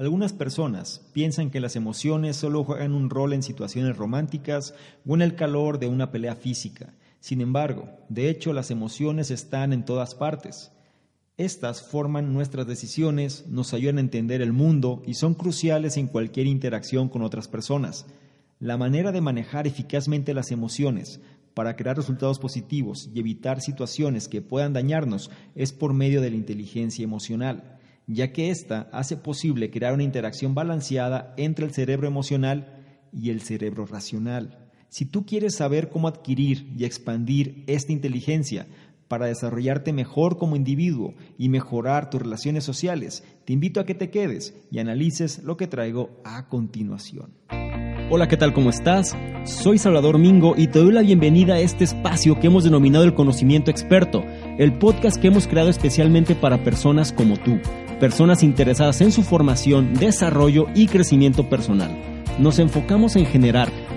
Algunas personas piensan que las emociones solo juegan un rol en situaciones románticas o en el calor de una pelea física. Sin embargo, de hecho las emociones están en todas partes. Estas forman nuestras decisiones, nos ayudan a entender el mundo y son cruciales en cualquier interacción con otras personas. La manera de manejar eficazmente las emociones para crear resultados positivos y evitar situaciones que puedan dañarnos es por medio de la inteligencia emocional ya que ésta hace posible crear una interacción balanceada entre el cerebro emocional y el cerebro racional. Si tú quieres saber cómo adquirir y expandir esta inteligencia para desarrollarte mejor como individuo y mejorar tus relaciones sociales, te invito a que te quedes y analices lo que traigo a continuación. Hola, ¿qué tal? ¿Cómo estás? Soy Salvador Mingo y te doy la bienvenida a este espacio que hemos denominado el conocimiento experto, el podcast que hemos creado especialmente para personas como tú personas interesadas en su formación, desarrollo y crecimiento personal. Nos enfocamos en generar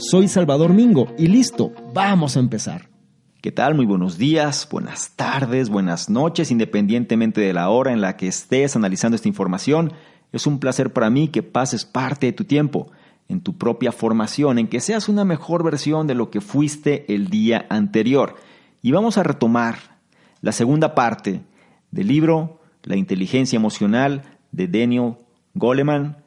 Soy Salvador Mingo y listo, vamos a empezar. ¿Qué tal? Muy buenos días, buenas tardes, buenas noches, independientemente de la hora en la que estés analizando esta información. Es un placer para mí que pases parte de tu tiempo en tu propia formación, en que seas una mejor versión de lo que fuiste el día anterior. Y vamos a retomar la segunda parte del libro La inteligencia emocional de Daniel Goleman.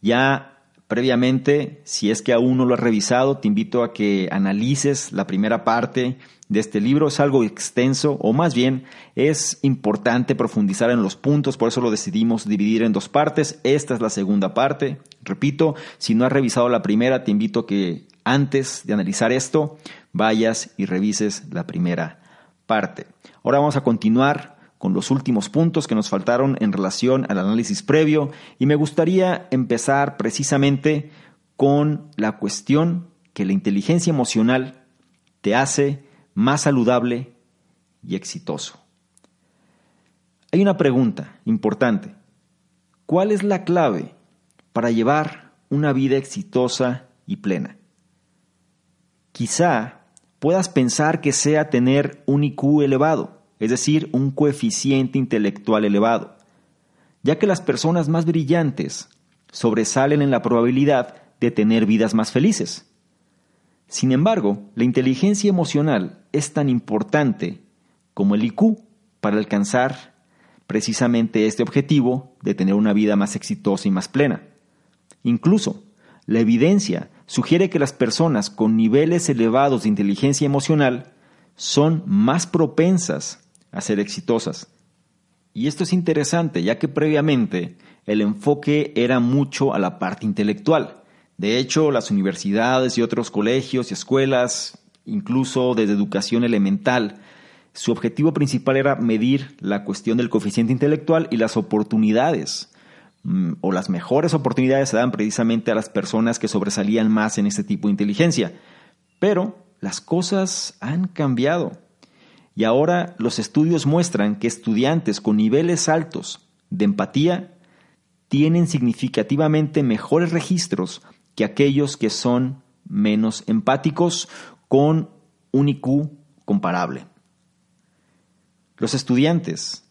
Ya previamente, si es que aún no lo has revisado, te invito a que analices la primera parte de este libro. Es algo extenso, o más bien es importante profundizar en los puntos, por eso lo decidimos dividir en dos partes. Esta es la segunda parte. Repito, si no has revisado la primera, te invito a que antes de analizar esto, vayas y revises la primera parte. Ahora vamos a continuar con los últimos puntos que nos faltaron en relación al análisis previo y me gustaría empezar precisamente con la cuestión que la inteligencia emocional te hace más saludable y exitoso. Hay una pregunta importante. ¿Cuál es la clave para llevar una vida exitosa y plena? Quizá puedas pensar que sea tener un IQ elevado es decir, un coeficiente intelectual elevado, ya que las personas más brillantes sobresalen en la probabilidad de tener vidas más felices. Sin embargo, la inteligencia emocional es tan importante como el IQ para alcanzar precisamente este objetivo de tener una vida más exitosa y más plena. Incluso, la evidencia sugiere que las personas con niveles elevados de inteligencia emocional son más propensas a ser exitosas. Y esto es interesante, ya que previamente el enfoque era mucho a la parte intelectual. De hecho, las universidades y otros colegios y escuelas, incluso desde educación elemental, su objetivo principal era medir la cuestión del coeficiente intelectual y las oportunidades mm, o las mejores oportunidades se dan precisamente a las personas que sobresalían más en este tipo de inteligencia. Pero las cosas han cambiado. Y ahora los estudios muestran que estudiantes con niveles altos de empatía tienen significativamente mejores registros que aquellos que son menos empáticos con un IQ comparable. Los estudiantes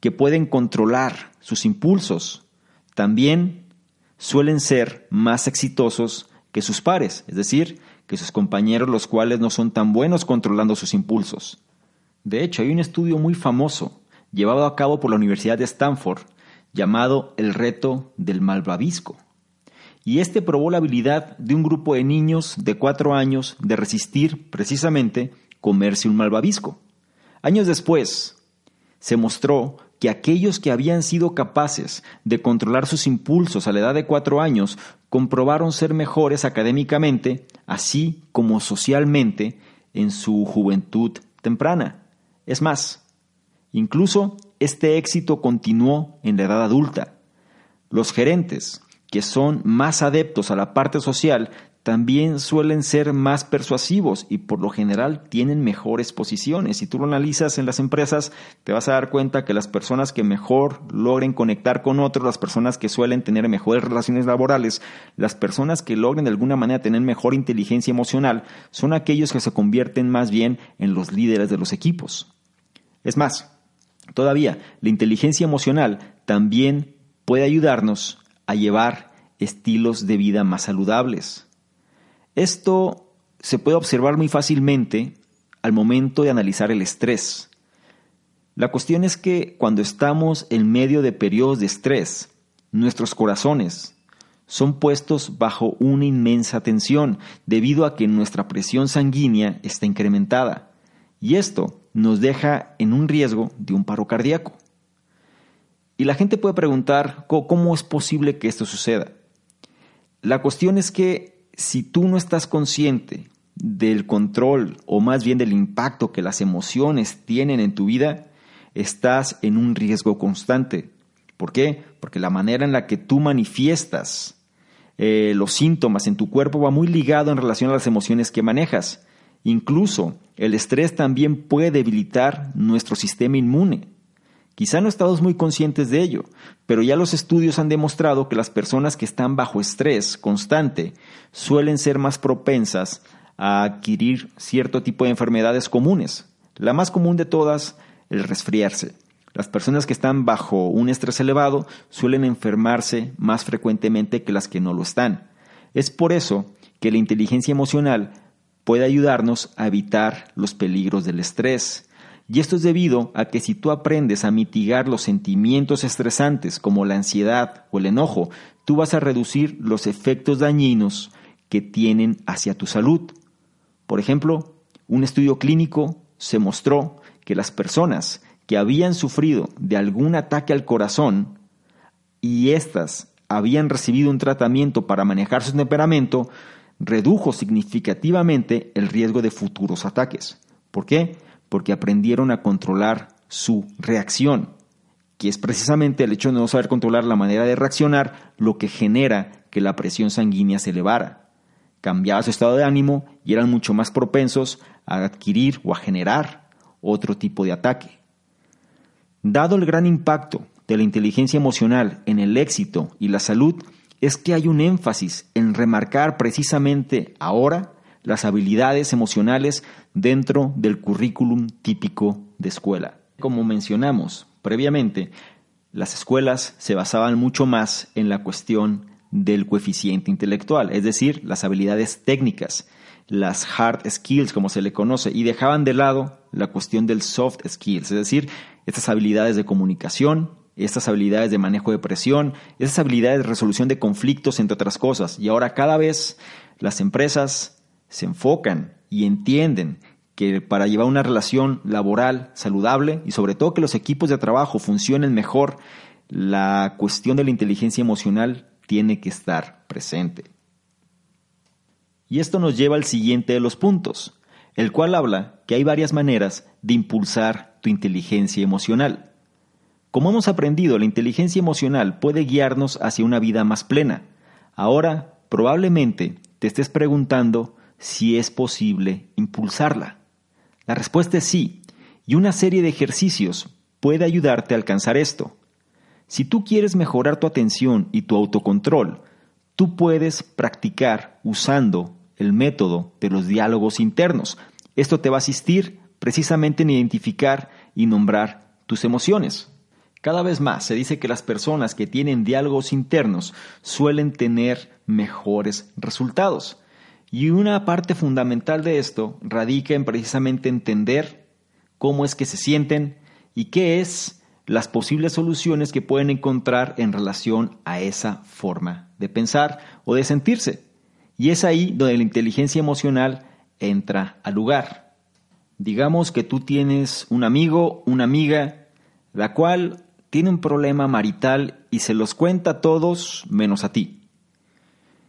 que pueden controlar sus impulsos también suelen ser más exitosos que sus pares, es decir, que sus compañeros los cuales no son tan buenos controlando sus impulsos. De hecho, hay un estudio muy famoso llevado a cabo por la Universidad de Stanford llamado el reto del malvavisco. y este probó la habilidad de un grupo de niños de cuatro años de resistir precisamente comerse un malvavisco. Años después, se mostró que aquellos que habían sido capaces de controlar sus impulsos a la edad de cuatro años comprobaron ser mejores académicamente, así como socialmente, en su juventud temprana. Es más, incluso este éxito continuó en la edad adulta. Los gerentes, que son más adeptos a la parte social, también suelen ser más persuasivos y por lo general tienen mejores posiciones. Si tú lo analizas en las empresas, te vas a dar cuenta que las personas que mejor logren conectar con otros, las personas que suelen tener mejores relaciones laborales, las personas que logren de alguna manera tener mejor inteligencia emocional, son aquellos que se convierten más bien en los líderes de los equipos. Es más, todavía, la inteligencia emocional también puede ayudarnos a llevar estilos de vida más saludables. Esto se puede observar muy fácilmente al momento de analizar el estrés. La cuestión es que cuando estamos en medio de periodos de estrés, nuestros corazones son puestos bajo una inmensa tensión debido a que nuestra presión sanguínea está incrementada y esto nos deja en un riesgo de un paro cardíaco. Y la gente puede preguntar cómo es posible que esto suceda. La cuestión es que si tú no estás consciente del control o más bien del impacto que las emociones tienen en tu vida, estás en un riesgo constante. ¿Por qué? Porque la manera en la que tú manifiestas eh, los síntomas en tu cuerpo va muy ligado en relación a las emociones que manejas. Incluso el estrés también puede debilitar nuestro sistema inmune. Quizá no estamos muy conscientes de ello, pero ya los estudios han demostrado que las personas que están bajo estrés constante suelen ser más propensas a adquirir cierto tipo de enfermedades comunes. La más común de todas, el resfriarse. Las personas que están bajo un estrés elevado suelen enfermarse más frecuentemente que las que no lo están. Es por eso que la inteligencia emocional puede ayudarnos a evitar los peligros del estrés y esto es debido a que si tú aprendes a mitigar los sentimientos estresantes como la ansiedad o el enojo, tú vas a reducir los efectos dañinos que tienen hacia tu salud. Por ejemplo, un estudio clínico se mostró que las personas que habían sufrido de algún ataque al corazón y éstas habían recibido un tratamiento para manejar su temperamento, redujo significativamente el riesgo de futuros ataques. ¿Por qué? porque aprendieron a controlar su reacción, que es precisamente el hecho de no saber controlar la manera de reaccionar lo que genera que la presión sanguínea se elevara. Cambiaba su estado de ánimo y eran mucho más propensos a adquirir o a generar otro tipo de ataque. Dado el gran impacto de la inteligencia emocional en el éxito y la salud, es que hay un énfasis en remarcar precisamente ahora las habilidades emocionales dentro del currículum típico de escuela. Como mencionamos previamente, las escuelas se basaban mucho más en la cuestión del coeficiente intelectual, es decir, las habilidades técnicas, las hard skills como se le conoce, y dejaban de lado la cuestión del soft skills, es decir, estas habilidades de comunicación, estas habilidades de manejo de presión, estas habilidades de resolución de conflictos, entre otras cosas. Y ahora cada vez las empresas se enfocan y entienden que para llevar una relación laboral saludable y sobre todo que los equipos de trabajo funcionen mejor, la cuestión de la inteligencia emocional tiene que estar presente. Y esto nos lleva al siguiente de los puntos, el cual habla que hay varias maneras de impulsar tu inteligencia emocional. Como hemos aprendido, la inteligencia emocional puede guiarnos hacia una vida más plena. Ahora, probablemente te estés preguntando si es posible impulsarla. La respuesta es sí, y una serie de ejercicios puede ayudarte a alcanzar esto. Si tú quieres mejorar tu atención y tu autocontrol, tú puedes practicar usando el método de los diálogos internos. Esto te va a asistir precisamente en identificar y nombrar tus emociones. Cada vez más se dice que las personas que tienen diálogos internos suelen tener mejores resultados. Y una parte fundamental de esto radica en precisamente entender cómo es que se sienten y qué es las posibles soluciones que pueden encontrar en relación a esa forma de pensar o de sentirse. Y es ahí donde la inteligencia emocional entra al lugar. Digamos que tú tienes un amigo, una amiga, la cual tiene un problema marital y se los cuenta a todos menos a ti.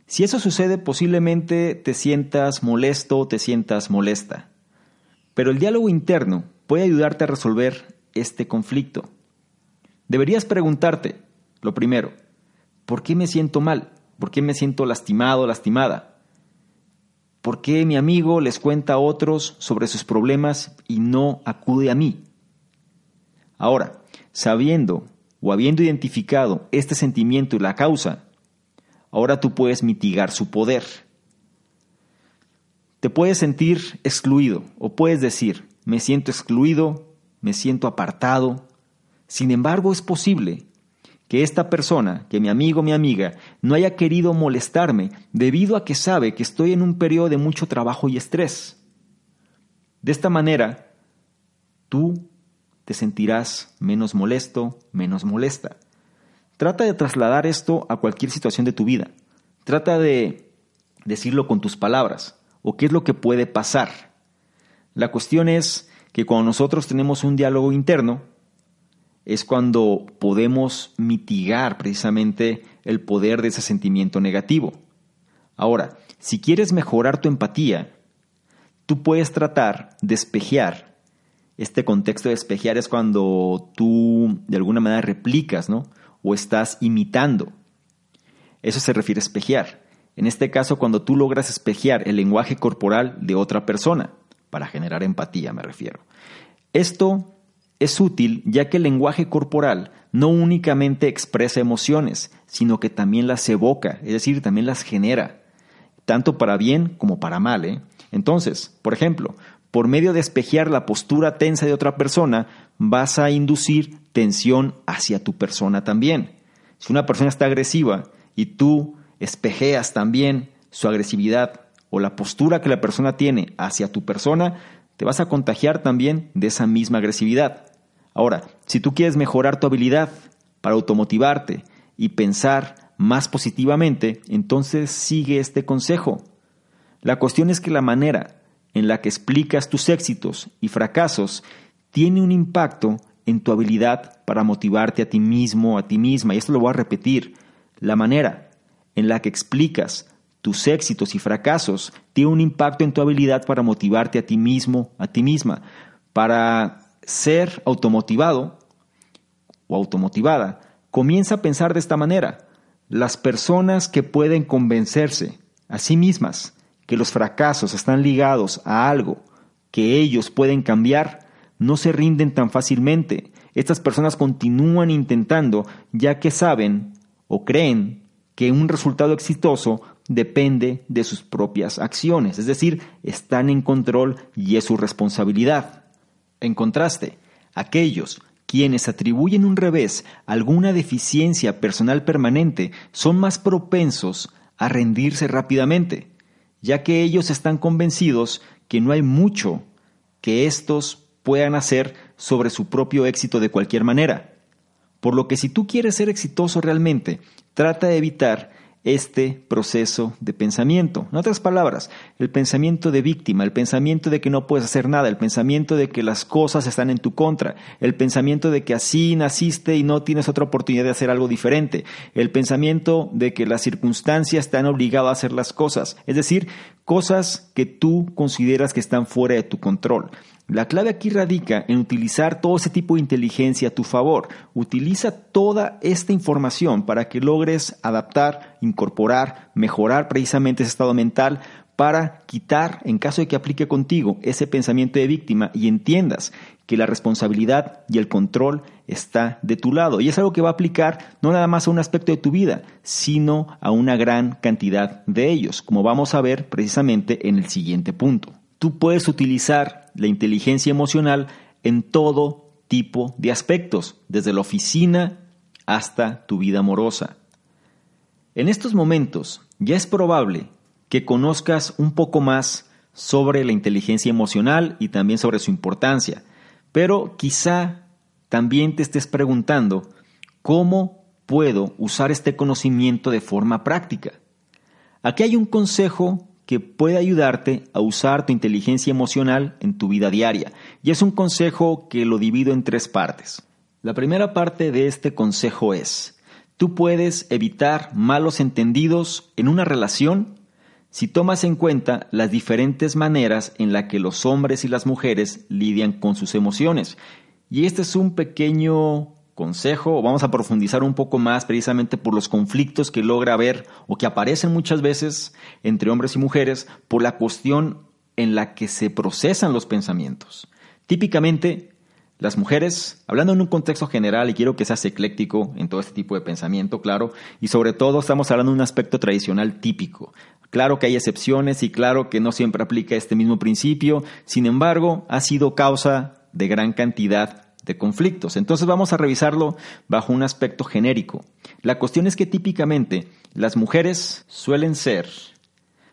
Si eso sucede, posiblemente te sientas molesto o te sientas molesta. Pero el diálogo interno puede ayudarte a resolver este conflicto. Deberías preguntarte, lo primero, ¿por qué me siento mal? ¿Por qué me siento lastimado, lastimada? ¿Por qué mi amigo les cuenta a otros sobre sus problemas y no acude a mí? Ahora, sabiendo o habiendo identificado este sentimiento y la causa, ahora tú puedes mitigar su poder. Te puedes sentir excluido o puedes decir, me siento excluido, me siento apartado. Sin embargo, es posible que esta persona, que mi amigo o mi amiga, no haya querido molestarme debido a que sabe que estoy en un periodo de mucho trabajo y estrés. De esta manera, tú te sentirás menos molesto, menos molesta. Trata de trasladar esto a cualquier situación de tu vida. Trata de decirlo con tus palabras o qué es lo que puede pasar. La cuestión es que cuando nosotros tenemos un diálogo interno, es cuando podemos mitigar precisamente el poder de ese sentimiento negativo. Ahora, si quieres mejorar tu empatía, tú puedes tratar de espejear. Este contexto de espejear es cuando tú de alguna manera replicas, ¿no? O estás imitando. Eso se refiere a espejear. En este caso, cuando tú logras espejear el lenguaje corporal de otra persona, para generar empatía me refiero. Esto es útil ya que el lenguaje corporal no únicamente expresa emociones, sino que también las evoca, es decir, también las genera, tanto para bien como para mal. ¿eh? Entonces, por ejemplo, por medio de espejear la postura tensa de otra persona, vas a inducir tensión hacia tu persona también. Si una persona está agresiva y tú espejeas también su agresividad o la postura que la persona tiene hacia tu persona, te vas a contagiar también de esa misma agresividad. Ahora, si tú quieres mejorar tu habilidad para automotivarte y pensar más positivamente, entonces sigue este consejo. La cuestión es que la manera en la que explicas tus éxitos y fracasos tiene un impacto en tu habilidad para motivarte a ti mismo, a ti misma. Y esto lo voy a repetir. La manera en la que explicas tus éxitos y fracasos tiene un impacto en tu habilidad para motivarte a ti mismo, a ti misma. Para ser automotivado o automotivada, comienza a pensar de esta manera. Las personas que pueden convencerse a sí mismas que los fracasos están ligados a algo que ellos pueden cambiar, no se rinden tan fácilmente. Estas personas continúan intentando ya que saben o creen que un resultado exitoso depende de sus propias acciones, es decir, están en control y es su responsabilidad. En contraste, aquellos quienes atribuyen un revés a alguna deficiencia personal permanente son más propensos a rendirse rápidamente, ya que ellos están convencidos que no hay mucho que estos puedan hacer sobre su propio éxito de cualquier manera. Por lo que si tú quieres ser exitoso realmente, trata de evitar este proceso de pensamiento. En otras palabras, el pensamiento de víctima, el pensamiento de que no puedes hacer nada, el pensamiento de que las cosas están en tu contra, el pensamiento de que así naciste y no tienes otra oportunidad de hacer algo diferente, el pensamiento de que las circunstancias te han obligado a hacer las cosas, es decir, cosas que tú consideras que están fuera de tu control. La clave aquí radica en utilizar todo ese tipo de inteligencia a tu favor. Utiliza toda esta información para que logres adaptar, incorporar, mejorar precisamente ese estado mental para quitar, en caso de que aplique contigo, ese pensamiento de víctima y entiendas que la responsabilidad y el control está de tu lado. Y es algo que va a aplicar no nada más a un aspecto de tu vida, sino a una gran cantidad de ellos, como vamos a ver precisamente en el siguiente punto. Tú puedes utilizar la inteligencia emocional en todo tipo de aspectos, desde la oficina hasta tu vida amorosa. En estos momentos ya es probable que conozcas un poco más sobre la inteligencia emocional y también sobre su importancia, pero quizá también te estés preguntando cómo puedo usar este conocimiento de forma práctica. Aquí hay un consejo que puede ayudarte a usar tu inteligencia emocional en tu vida diaria. Y es un consejo que lo divido en tres partes. La primera parte de este consejo es, tú puedes evitar malos entendidos en una relación si tomas en cuenta las diferentes maneras en las que los hombres y las mujeres lidian con sus emociones. Y este es un pequeño consejo, vamos a profundizar un poco más precisamente por los conflictos que logra haber o que aparecen muchas veces entre hombres y mujeres por la cuestión en la que se procesan los pensamientos. Típicamente, las mujeres, hablando en un contexto general, y quiero que seas ecléctico en todo este tipo de pensamiento, claro, y sobre todo estamos hablando de un aspecto tradicional típico. Claro que hay excepciones y claro que no siempre aplica este mismo principio, sin embargo, ha sido causa de gran cantidad de conflictos. Entonces vamos a revisarlo bajo un aspecto genérico. La cuestión es que típicamente las mujeres suelen ser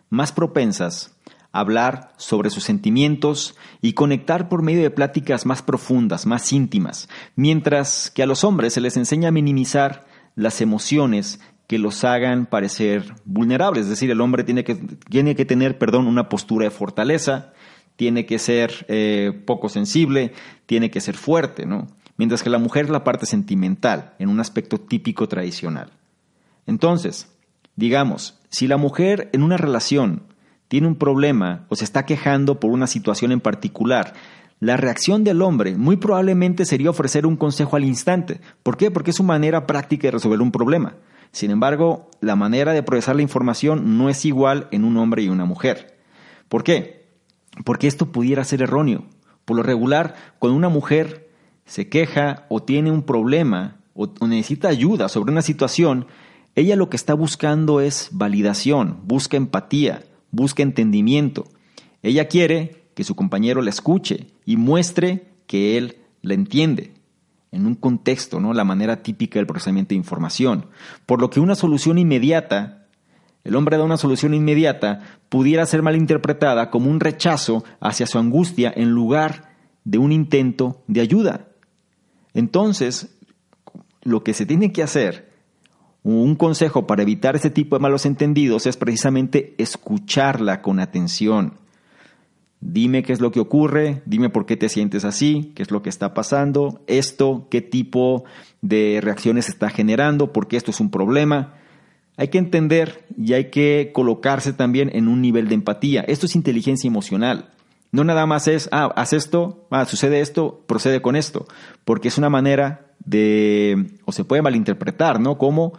más propensas a hablar sobre sus sentimientos y conectar por medio de pláticas más profundas, más íntimas, mientras que a los hombres se les enseña a minimizar las emociones que los hagan parecer vulnerables, es decir, el hombre tiene que, tiene que tener, perdón, una postura de fortaleza, tiene que ser eh, poco sensible, tiene que ser fuerte, ¿no? Mientras que la mujer es la parte sentimental, en un aspecto típico tradicional. Entonces, digamos, si la mujer en una relación tiene un problema o se está quejando por una situación en particular, la reacción del hombre muy probablemente sería ofrecer un consejo al instante. ¿Por qué? Porque es su manera práctica de resolver un problema. Sin embargo, la manera de procesar la información no es igual en un hombre y una mujer. ¿Por qué? Porque esto pudiera ser erróneo. Por lo regular, cuando una mujer se queja o tiene un problema o, necesita ayuda sobre una situación, ella lo que está buscando es validación, busca empatía, busca entendimiento. Ella quiere que su compañero la escuche y muestre que él la entiende en un contexto, ¿no? La manera típica del procesamiento de información. Por lo que una solución inmediata el hombre da una solución inmediata, pudiera ser malinterpretada como un rechazo hacia su angustia en lugar de un intento de ayuda. Entonces, lo que se tiene que hacer, un consejo para evitar ese tipo de malos entendidos es precisamente escucharla con atención. Dime qué es lo que ocurre, dime por qué te sientes así, qué es lo que está pasando, esto, qué tipo de reacciones está generando, por qué esto es un problema. Hay que entender y hay que colocarse también en un nivel de empatía. Esto es inteligencia emocional. No nada más es, ah, haz esto, ah, sucede esto, procede con esto, porque es una manera de, o se puede malinterpretar, ¿no? Como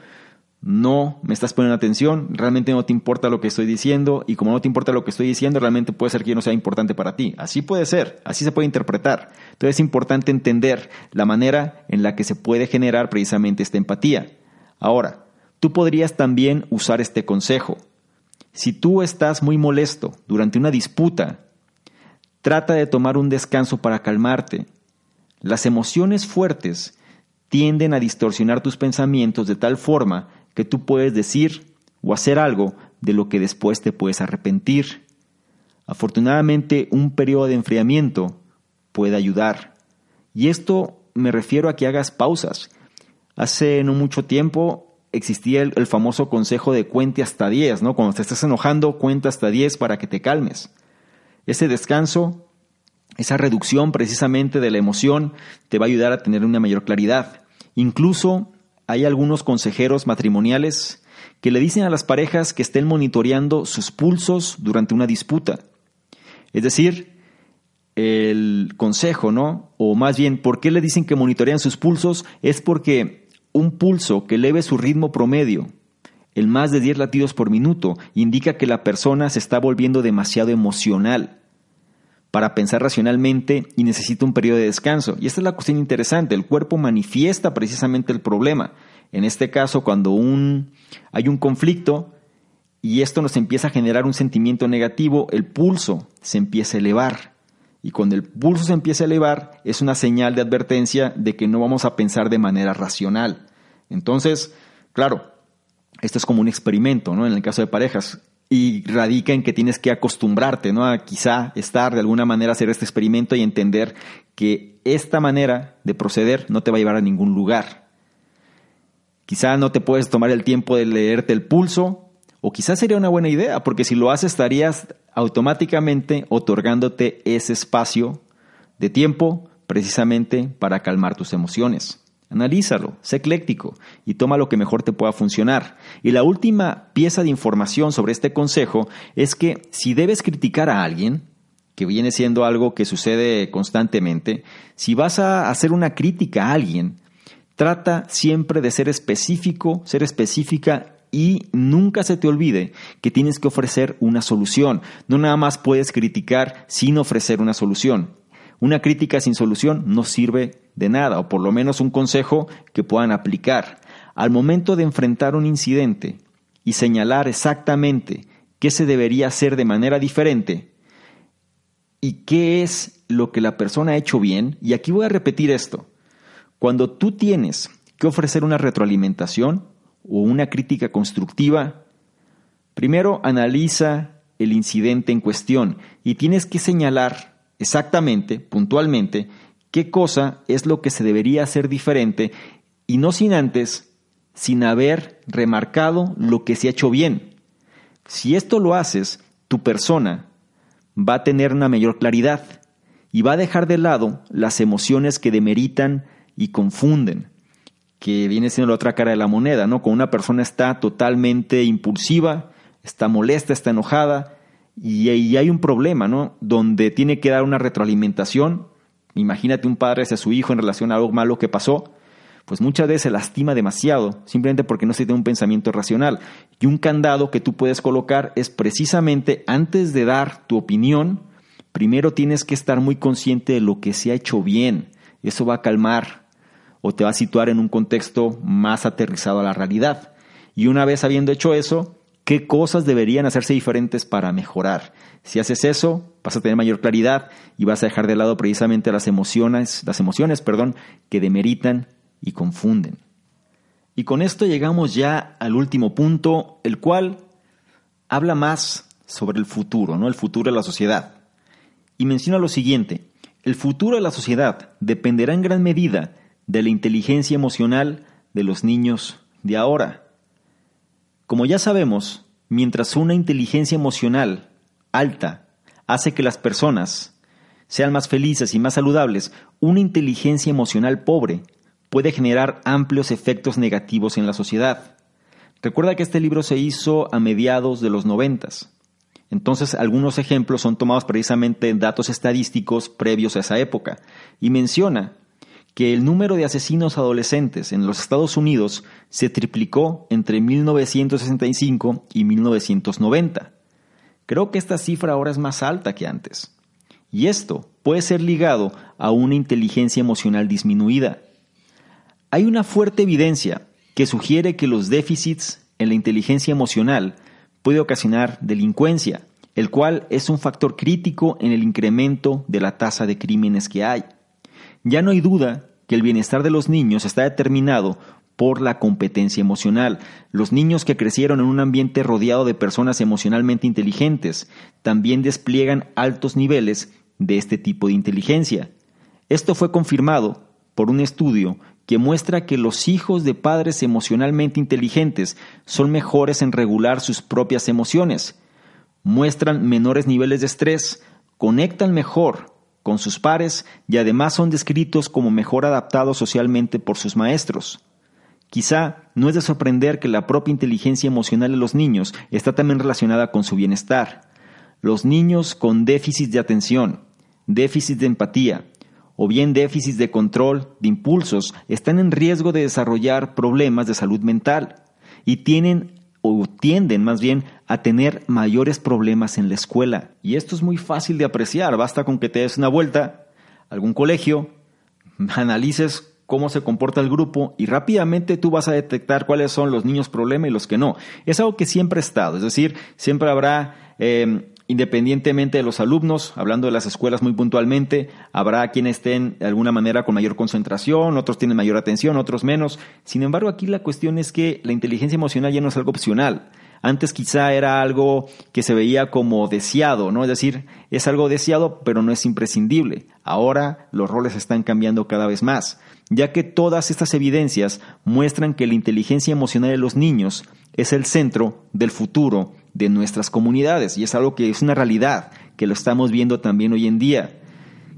no me estás poniendo atención, realmente no te importa lo que estoy diciendo y como no te importa lo que estoy diciendo, realmente puede ser que no sea importante para ti. Así puede ser, así se puede interpretar. Entonces es importante entender la manera en la que se puede generar precisamente esta empatía. Ahora, Tú podrías también usar este consejo. Si tú estás muy molesto durante una disputa, trata de tomar un descanso para calmarte. Las emociones fuertes tienden a distorsionar tus pensamientos de tal forma que tú puedes decir o hacer algo de lo que después te puedes arrepentir. Afortunadamente, un periodo de enfriamiento puede ayudar. Y esto me refiero a que hagas pausas. Hace no mucho tiempo existía el, famoso consejo de cuente hasta 10, ¿no? Cuando te estás enojando, cuenta hasta 10 para que te calmes. Ese descanso, esa reducción precisamente de la emoción, te va a ayudar a tener una mayor claridad. Incluso hay algunos consejeros matrimoniales que le dicen a las parejas que estén monitoreando sus pulsos durante una disputa. Es decir, el consejo, ¿no? O más bien, ¿por qué le dicen que monitorean sus pulsos? Es porque un pulso que eleve su ritmo promedio, el más de 10 latidos por minuto, indica que la persona se está volviendo demasiado emocional para pensar racionalmente y necesita un periodo de descanso. Y esta es la cuestión interesante, el cuerpo manifiesta precisamente el problema. En este caso, cuando un, hay un conflicto y esto nos empieza a generar un sentimiento negativo, el pulso se empieza a elevar. Y cuando el pulso se empieza a elevar, es una señal de advertencia de que no vamos a pensar de manera racional. Entonces, claro, esto es como un experimento, ¿no? En el caso de parejas. Y radica en que tienes que acostumbrarte, ¿no? A quizá estar de alguna manera hacer este experimento y entender que esta manera de proceder no te va a llevar a ningún lugar. Quizá no te puedes tomar el tiempo de leerte el pulso, o quizás sería una buena idea, porque si lo haces estarías automáticamente otorgándote ese espacio de tiempo precisamente para calmar tus emociones. Analízalo, sé ecléctico y toma lo que mejor te pueda funcionar. Y la última pieza de información sobre este consejo es que si debes criticar a alguien, que viene siendo algo que sucede constantemente, si vas a hacer una crítica a alguien, trata siempre de ser específico, ser específica y nunca se te olvide que tienes que ofrecer una solución. No nada más puedes criticar sin ofrecer una solución. Una crítica sin solución no sirve de nada, o por lo menos un consejo que puedan aplicar. Al momento de enfrentar un incidente y señalar exactamente qué se debería hacer de manera diferente y qué es lo que la persona ha hecho bien, y aquí voy a repetir esto, cuando tú tienes que ofrecer una retroalimentación o una crítica constructiva, primero analiza el incidente en cuestión y tienes que señalar exactamente, puntualmente, qué cosa es lo que se debería hacer diferente y no sin antes, sin haber remarcado lo que se ha hecho bien. Si esto lo haces, tu persona va a tener una mayor claridad y va a dejar de lado las emociones que demeritan y confunden, que viene siendo la otra cara de la moneda, ¿no? Con una persona está totalmente impulsiva, está molesta, está enojada, y, y hay un problema, ¿no? Donde tiene que dar una retroalimentación. Imagínate un padre hacia su hijo en relación a algo malo que pasó, pues muchas veces se lastima demasiado, simplemente porque no se tiene un pensamiento racional. Y un candado que tú puedes colocar es precisamente antes de dar tu opinión, primero tienes que estar muy consciente de lo que se ha hecho bien. Eso va a calmar o te va a situar en un contexto más aterrizado a la realidad. Y una vez habiendo hecho eso, qué cosas deberían hacerse diferentes para mejorar. Si haces eso, vas a tener mayor claridad y vas a dejar de lado precisamente las emociones, las emociones, perdón, que demeritan y confunden. Y con esto llegamos ya al último punto, el cual habla más sobre el futuro, ¿no? El futuro de la sociedad. Y menciona lo siguiente: el futuro de la sociedad dependerá en gran medida de la inteligencia emocional de los niños de ahora. Como ya sabemos, mientras una inteligencia emocional alta hace que las personas sean más felices y más saludables, una inteligencia emocional pobre puede generar amplios efectos negativos en la sociedad. Recuerda que este libro se hizo a mediados de los noventas. Entonces, algunos ejemplos son tomados precisamente en datos estadísticos previos a esa época, y menciona que el número de asesinos adolescentes en los Estados Unidos se triplicó entre 1965 y 1990. Creo que esta cifra ahora es más alta que antes. Y esto puede ser ligado a una inteligencia emocional disminuida. Hay una fuerte evidencia que sugiere que los déficits en la inteligencia emocional puede ocasionar delincuencia, el cual es un factor crítico en el incremento de la tasa de crímenes que hay. Ya no hay duda que el bienestar de los niños está determinado por la competencia emocional. Los niños que crecieron en un ambiente rodeado de personas emocionalmente inteligentes también despliegan altos niveles de este tipo de inteligencia. Esto fue confirmado por un estudio que muestra que los hijos de padres emocionalmente inteligentes son mejores en regular sus propias emociones, muestran menores niveles de estrés, conectan mejor con sus pares y además son descritos como mejor adaptados socialmente por sus maestros. Quizá no es de sorprender que la propia inteligencia emocional de los niños está también relacionada con su bienestar. Los niños con déficit de atención, déficit de empatía o bien déficit de control de impulsos están en riesgo de desarrollar problemas de salud mental y tienen o tienden más bien a tener mayores problemas en la escuela. Y esto es muy fácil de apreciar, basta con que te des una vuelta a algún colegio, analices cómo se comporta el grupo y rápidamente tú vas a detectar cuáles son los niños problema y los que no. Es algo que siempre ha estado, es decir, siempre habrá eh, Independientemente de los alumnos, hablando de las escuelas muy puntualmente, habrá quienes estén de alguna manera con mayor concentración, otros tienen mayor atención, otros menos. Sin embargo, aquí la cuestión es que la inteligencia emocional ya no es algo opcional. Antes quizá era algo que se veía como deseado, ¿no? Es decir, es algo deseado, pero no es imprescindible. Ahora los roles están cambiando cada vez más, ya que todas estas evidencias muestran que la inteligencia emocional de los niños es el centro del futuro de nuestras comunidades y es algo que es una realidad, que lo estamos viendo también hoy en día.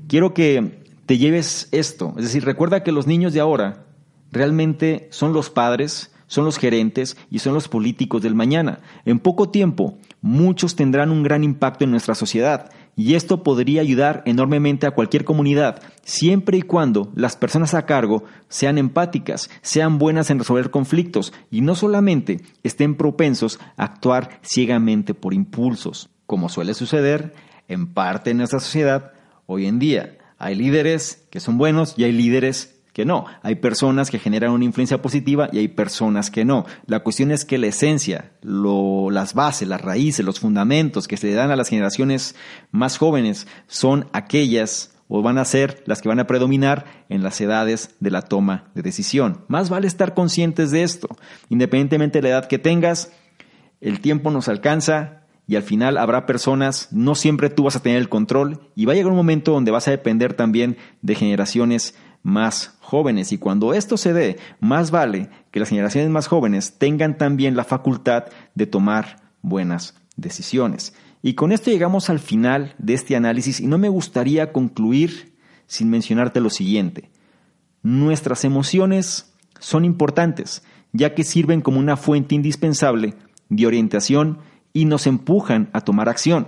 Quiero que te lleves esto, es decir, recuerda que los niños de ahora realmente son los padres, son los gerentes y son los políticos del mañana. En poco tiempo, muchos tendrán un gran impacto en nuestra sociedad y esto podría ayudar enormemente a cualquier comunidad, siempre y cuando las personas a cargo sean empáticas, sean buenas en resolver conflictos y no solamente estén propensos a actuar ciegamente por impulsos, como suele suceder en parte en nuestra sociedad hoy en día. Hay líderes que son buenos y hay líderes que no. Hay personas que generan una influencia positiva y hay personas que no. La cuestión es que la esencia, las bases, las raíces, los fundamentos que se dan a las generaciones más jóvenes son aquellas o van a ser las que van a predominar en las edades de la toma de decisión. Más vale estar conscientes de esto. Independientemente de la edad que tengas, el tiempo nos alcanza y al final habrá personas, no siempre tú vas a tener el control y va a llegar un momento donde vas a depender también de generaciones más jóvenes. Y cuando esto se dé, más vale que las generaciones más jóvenes tengan también la facultad de tomar buenas decisiones. Y con esto llegamos al final de este análisis y no me gustaría concluir sin mencionarte lo siguiente. Nuestras emociones son importantes, ya que sirven como una fuente indispensable de orientación y nos empujan a tomar acción.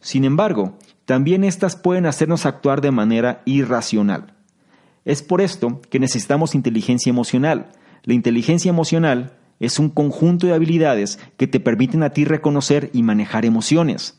Sin embargo, también éstas pueden hacernos actuar de manera irracional. Es por esto que necesitamos inteligencia emocional. La inteligencia emocional es un conjunto de habilidades que te permiten a ti reconocer y manejar emociones,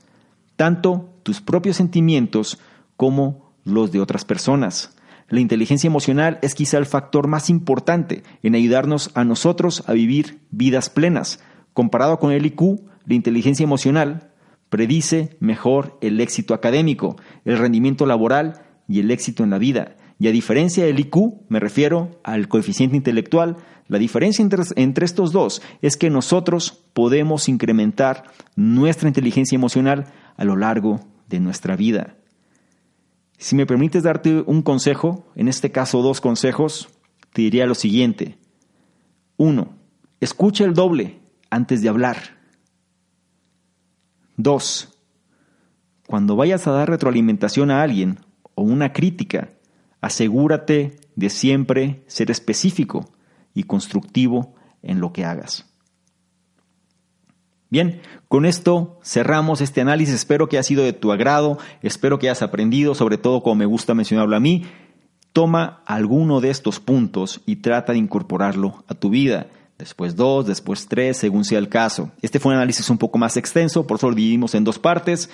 tanto tus propios sentimientos como los de otras personas. La inteligencia emocional es quizá el factor más importante en ayudarnos a nosotros a vivir vidas plenas. Comparado con el IQ, la inteligencia emocional predice mejor el éxito académico, el rendimiento laboral y el éxito en la vida. Y a diferencia del IQ, me refiero al coeficiente intelectual, la diferencia entre, estos dos es que nosotros podemos incrementar nuestra inteligencia emocional a lo largo de nuestra vida. Si me permites darte un consejo, en este caso dos consejos, te diría lo siguiente. Uno, escucha el doble antes de hablar. Dos, cuando vayas a dar retroalimentación a alguien o una crítica, Asegúrate de siempre ser específico y constructivo en lo que hagas. Bien, con esto cerramos este análisis. Espero que haya sido de tu agrado, espero que hayas aprendido, sobre todo como me gusta mencionarlo a mí. Toma alguno de estos puntos y trata de incorporarlo a tu vida. Después dos, después tres, según sea el caso. Este fue un análisis un poco más extenso, por eso lo dividimos en dos partes.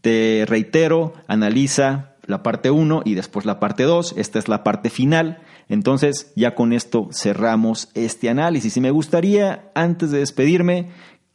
Te reitero, analiza la parte 1 y después la parte 2. Esta es la parte final. Entonces ya con esto cerramos este análisis. Y me gustaría, antes de despedirme,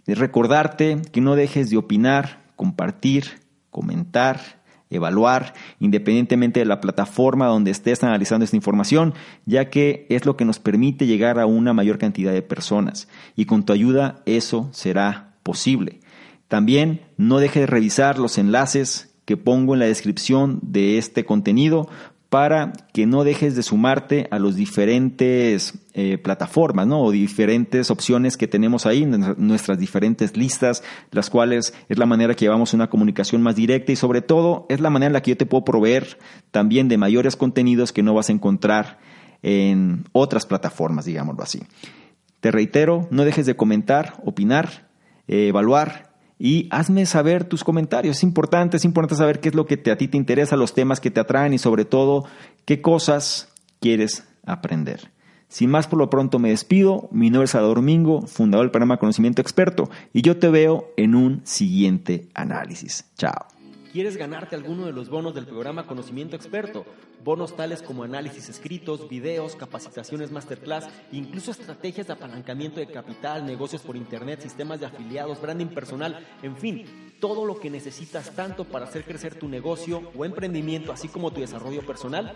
recordarte que no dejes de opinar, compartir, comentar, evaluar, independientemente de la plataforma donde estés analizando esta información, ya que es lo que nos permite llegar a una mayor cantidad de personas. Y con tu ayuda eso será posible. También no dejes de revisar los enlaces que pongo en la descripción de este contenido para que no dejes de sumarte a las diferentes eh, plataformas ¿no? o diferentes opciones que tenemos ahí, nuestras diferentes listas, las cuales es la manera que llevamos una comunicación más directa y sobre todo es la manera en la que yo te puedo proveer también de mayores contenidos que no vas a encontrar en otras plataformas, digámoslo así. Te reitero, no dejes de comentar, opinar, eh, evaluar y hazme saber tus comentarios. Es importante, es importante saber qué es lo que a ti te interesa, los temas que te atraen y sobre todo qué cosas quieres aprender. Sin más por lo pronto me despido. Mi nombre es Salvador Domingo, fundador del programa Conocimiento Experto, y yo te veo en un siguiente análisis. Chao. ¿Quieres ganarte alguno de los bonos del programa Conocimiento Experto? Bonos tales como análisis escritos, videos, capacitaciones masterclass, incluso estrategias de apalancamiento de capital, negocios por internet, sistemas de afiliados, branding personal, en fin, todo lo que necesitas tanto para hacer crecer tu negocio o emprendimiento, así como tu desarrollo personal.